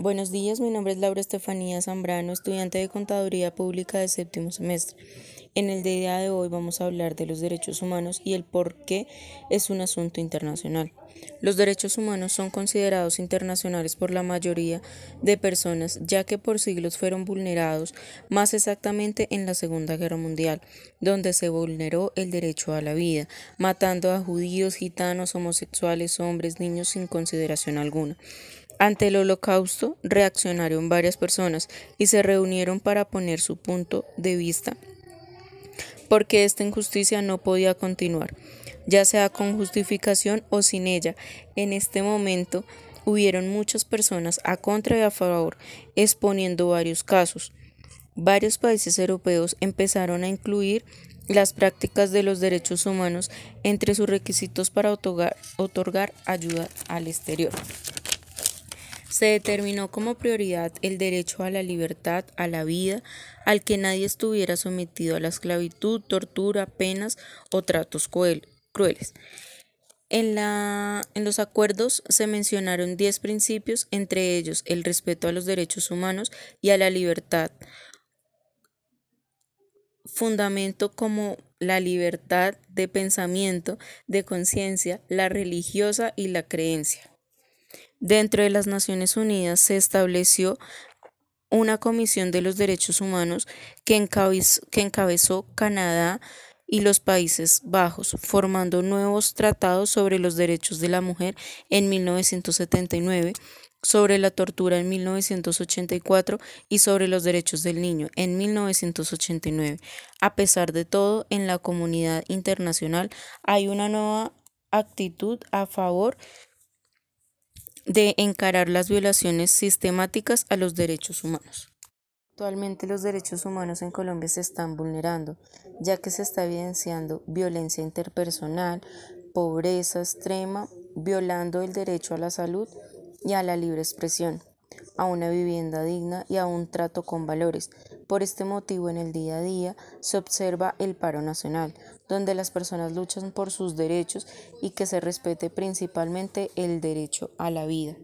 Buenos días, mi nombre es Laura Estefanía Zambrano, estudiante de Contaduría Pública de séptimo semestre. En el día de hoy vamos a hablar de los derechos humanos y el por qué es un asunto internacional. Los derechos humanos son considerados internacionales por la mayoría de personas, ya que por siglos fueron vulnerados, más exactamente en la Segunda Guerra Mundial, donde se vulneró el derecho a la vida, matando a judíos, gitanos, homosexuales, hombres, niños sin consideración alguna. Ante el holocausto reaccionaron varias personas y se reunieron para poner su punto de vista porque esta injusticia no podía continuar, ya sea con justificación o sin ella. En este momento hubieron muchas personas a contra y a favor, exponiendo varios casos. Varios países europeos empezaron a incluir las prácticas de los derechos humanos entre sus requisitos para otorgar, otorgar ayuda al exterior. Se determinó como prioridad el derecho a la libertad, a la vida, al que nadie estuviera sometido a la esclavitud, tortura, penas o tratos crueles. En, la, en, los acuerdos se mencionaron diez principios, entre ellos el respeto a los derechos humanos y a la libertad, fundamento como la libertad de pensamiento, de conciencia, la religiosa y la creencia. Dentro de las Naciones Unidas se estableció una Comisión de los Derechos Humanos que encabezó, Canadá y los Países Bajos, formando nuevos tratados sobre los derechos de la mujer en 1979, sobre la tortura en 1984 y sobre los derechos del niño en 1989. A pesar de todo, en la comunidad internacional hay una nueva actitud a favor de encarar las violaciones sistemáticas a los derechos humanos. Actualmente los derechos humanos en Colombia se están vulnerando, ya que se está evidenciando violencia interpersonal, pobreza extrema, violando el derecho a la salud y a la libre expresión a una vivienda digna y a un trato con valores. Por este motivo, en el día a día se observa el paro nacional, donde las personas luchan por sus derechos y que se respete principalmente el derecho a la vida.